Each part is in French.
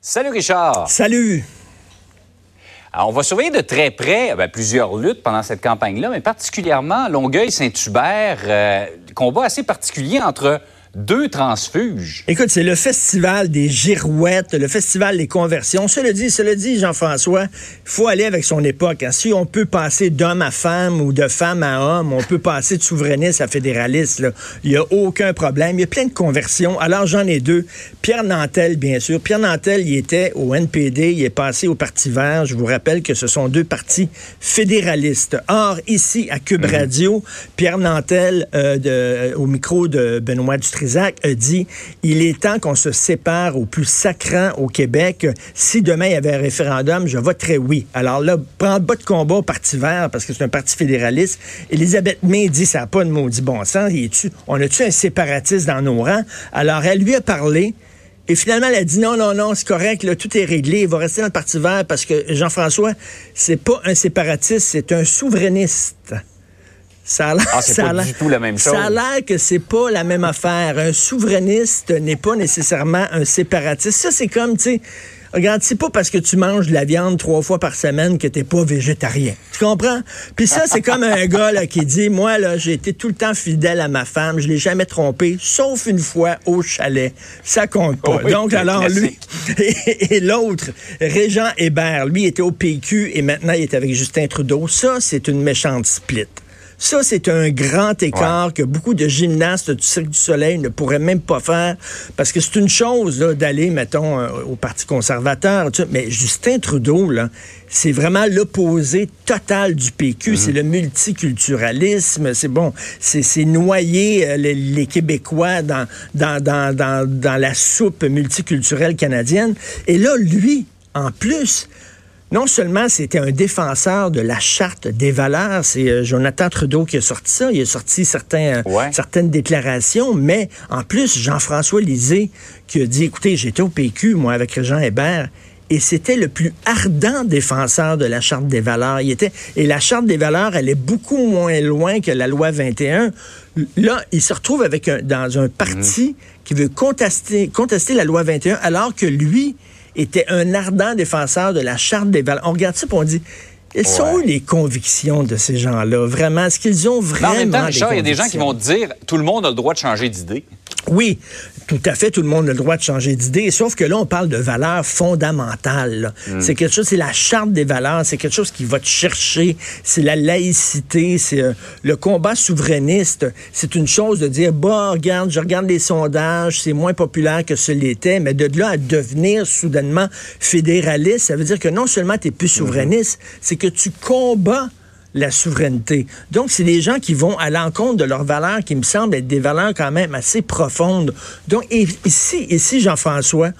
Salut Richard. Salut. Alors, on va surveiller de très près ben, plusieurs luttes pendant cette campagne-là, mais particulièrement Longueuil-Saint-Hubert, euh, combat assez particulier entre deux transfuges. Écoute, c'est le festival des girouettes, le festival des conversions. Cela dit, cela dit, Jean-François, il faut aller avec son époque. Hein. Si on peut passer d'homme à femme ou de femme à homme, on peut passer de souverainiste à fédéraliste. Il n'y a aucun problème. Il y a plein de conversions. Alors, j'en ai deux. Pierre Nantel, bien sûr. Pierre Nantel, il était au NPD, il est passé au Parti vert. Je vous rappelle que ce sont deux partis fédéralistes. Or, ici, à Cube mhm. Radio, Pierre Nantel, euh, de, au micro de Benoît Dutré, A dit il est temps qu'on se sépare au plus sacrant au Québec. Si demain il y avait un référendum, je voterais oui. Alors là, prends bas de combat au Parti vert parce que c'est un parti fédéraliste. Elisabeth May dit ça n'a pas de maudit bon sens. on a-tu un séparatiste dans nos rangs? Alors elle lui a parlé. Et finalement, elle a dit non, non, non, c'est correct, tout est réglé, il va rester dans le Parti vert parce que Jean-François, c'est pas un séparatiste, c'est un souverainiste. Ça a l'air, ah, c'est pas du tout la même chose. Ça a l'air que c'est pas la même affaire. Un souverainiste n'est pas nécessairement un séparatiste. Ça, c'est comme, tu sais, Regarde, c'est pas parce que tu manges de la viande trois fois par semaine que t'es pas végétarien. Tu comprends? Puis ça, c'est comme un gars là, qui dit, moi, là, j'ai été tout le temps fidèle à ma femme, je l'ai jamais trompé, sauf une fois au chalet. Ça compte pas. Oh Donc, alors, lui, et, et l'autre, Régent Hébert, lui, était au PQ et maintenant, il est avec Justin Trudeau. Ça, c'est une méchante split. Ça, c'est un grand écart que beaucoup de gymnastes du Cirque du Soleil ne pourraient même pas faire parce que c'est une chose d'aller, mettons, euh, au Parti conservateur, mais Justin Trudeau, là, c'est vraiment l'opposé total du PQ. Mhm. C'est le multiculturalisme. C'est bon, c'est noyer euh, les, Québécois dans, dans, dans, dans, dans la soupe multiculturelle canadienne. Et là, lui, en plus, non seulement c'était un défenseur de la charte des valeurs, c'est euh, Jonathan Trudeau qui a sorti ça, il a sorti certains, euh, certaines déclarations, mais en plus, Jean-François Lisée qui a dit, écoutez, j'étais au PQ, moi, avec Jean Hébert, et c'était le plus ardent défenseur de la Charte des valeurs. Il était, et la Charte des valeurs, elle est beaucoup moins loin que la loi 21. Là, il se retrouve avec un, dans un parti mhm. qui veut contester, contester la loi 21, alors que lui, était un ardent défenseur de la Charte des valeurs. On regarde ça et on dit, quelles sont les convictions de ces gens-là? Vraiment, est-ce qu'ils ont vraiment. Mais en même temps, Richard, il y a des gens qui vont dire tout le monde a le droit de changer d'idée. Oui, tout à fait, tout le monde a le droit de changer d'idée. Sauf que là, on parle de valeurs fondamentales. Hmm. C'est quelque chose, c'est la charte des valeurs, c'est quelque chose qui va te chercher. C'est la laïcité, c'est euh, le combat souverainiste. C'est une chose de dire, bah, regarde, je regarde les sondages, c'est moins populaire que ce l'était, mais de là à devenir soudainement fédéraliste, ça veut dire que non seulement tu es plus hmm. souverainiste, c'est que tu combats la souveraineté. Donc, c'est des gens qui vont à l'encontre de leurs valeurs qui me semblent être des valeurs quand même assez profondes. Donc, ici, ici Jean-François,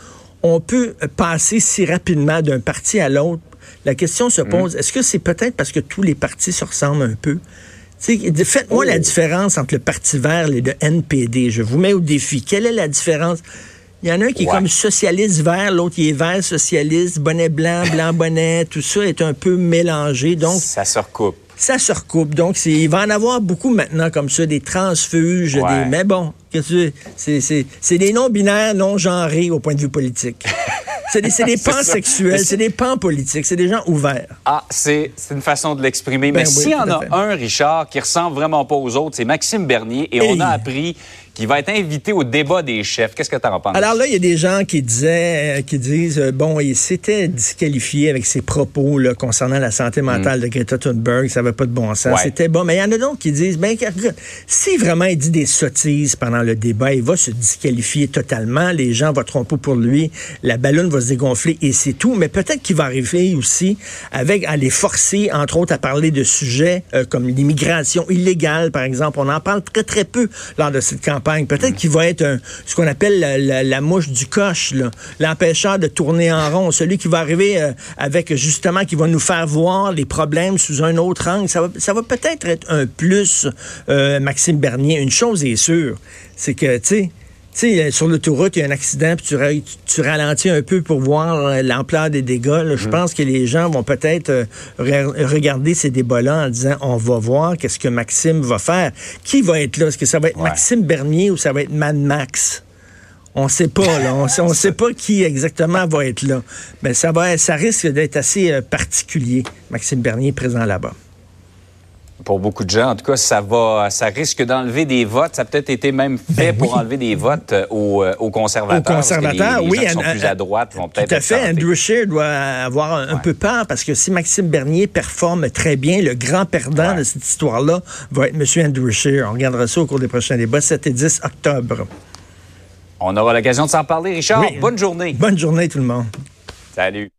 on peut passer si rapidement d'un parti à l'autre. La question se pose, mm. est-ce que c'est peut-être parce que tous les partis se ressemblent un peu? Faites-moi la oh. différence entre le Parti vert et le NPD. Je vous mets au défi. Quelle est la différence? Il y en a un qui est comme socialiste vert, l'autre qui est vert socialiste, bonnet blanc, blanc bonnet, tout ça est un peu mélangé. Donc ça se recoupe. Ça se recoupe. Donc il va en avoir beaucoup maintenant comme ça, des transfuges, des mais bon, c'est des non binaires, non genrés au point de vue politique. C'est des, des pans sexuels, c'est des pans politiques, c'est des gens ouverts. Ah, c'est une façon de l'exprimer. Mais ben s'il y en a un, Richard, qui ressemble vraiment pas aux autres, c'est Maxime Bernier. Et on a appris qui va être invité au débat des chefs. Qu'est-ce que tu en penses? Alors là, il y a des gens qui disaient, euh, qui disent, euh, bon, il s'était disqualifié avec ses propos là, concernant la santé mentale mm. de Greta Thunberg, ça n'avait pas de bon sens. C'était bon. Mais il y en a d'autres qui disent, ben, si vraiment il dit des sottises pendant le débat, il va se disqualifier totalement. Les gens voteront pas pour lui. La ballonne va se dégonfler et c'est tout. Mais peut-être qu'il va arriver aussi avec à les forcer, entre autres, à parler de sujets euh, comme l'immigration illégale, par exemple. On en parle très, très peu lors de cette campagne Peut-être qu'il va être ce qu'on appelle la, mouche du coche, l'empêcheur de tourner en rond, celui qui va arriver euh, avec justement, qui va nous faire voir les problèmes sous un autre angle. Ça va, peut-être être un plus, euh, Maxime Bernier. Une chose est sûre, c'est que, tu sais, sais, sur l'autoroute, il y a un accident, puis tu, ralentis un peu pour voir euh, l'ampleur des dégâts. Je mm. pense que les gens vont peut-être euh, regarder ces débats-là en disant, on va voir qu'est-ce que Maxime va faire. Qui va être là? Est-ce que ça va être Maxime Bernier ou ça va être Mad Max? On ne sait pas, là. On ne sait pas qui exactement va être là. Mais ça, va, ça risque d'être assez euh, particulier, Maxime Bernier présent là-bas pour beaucoup de gens. En tout cas, ça va, ça risque d'enlever des votes. Ça a peut-être été même fait ben pour enlever des votes euh, aux, aux, conservateurs. Aux conservateurs, les, oui. Gens qui sont plus à droite vont peut-être. Tout à fait. Andrew Scheer doit avoir un, peu peur parce que si Maxime Bernier performe très bien, le grand perdant de cette histoire-là va être M. Andrew Scheer. On regardera ça au cours des prochains débats, 7 et 10 octobre. On aura l'occasion de s'en parler, Richard. Bonne journée. Bonne journée, tout le monde. Salut.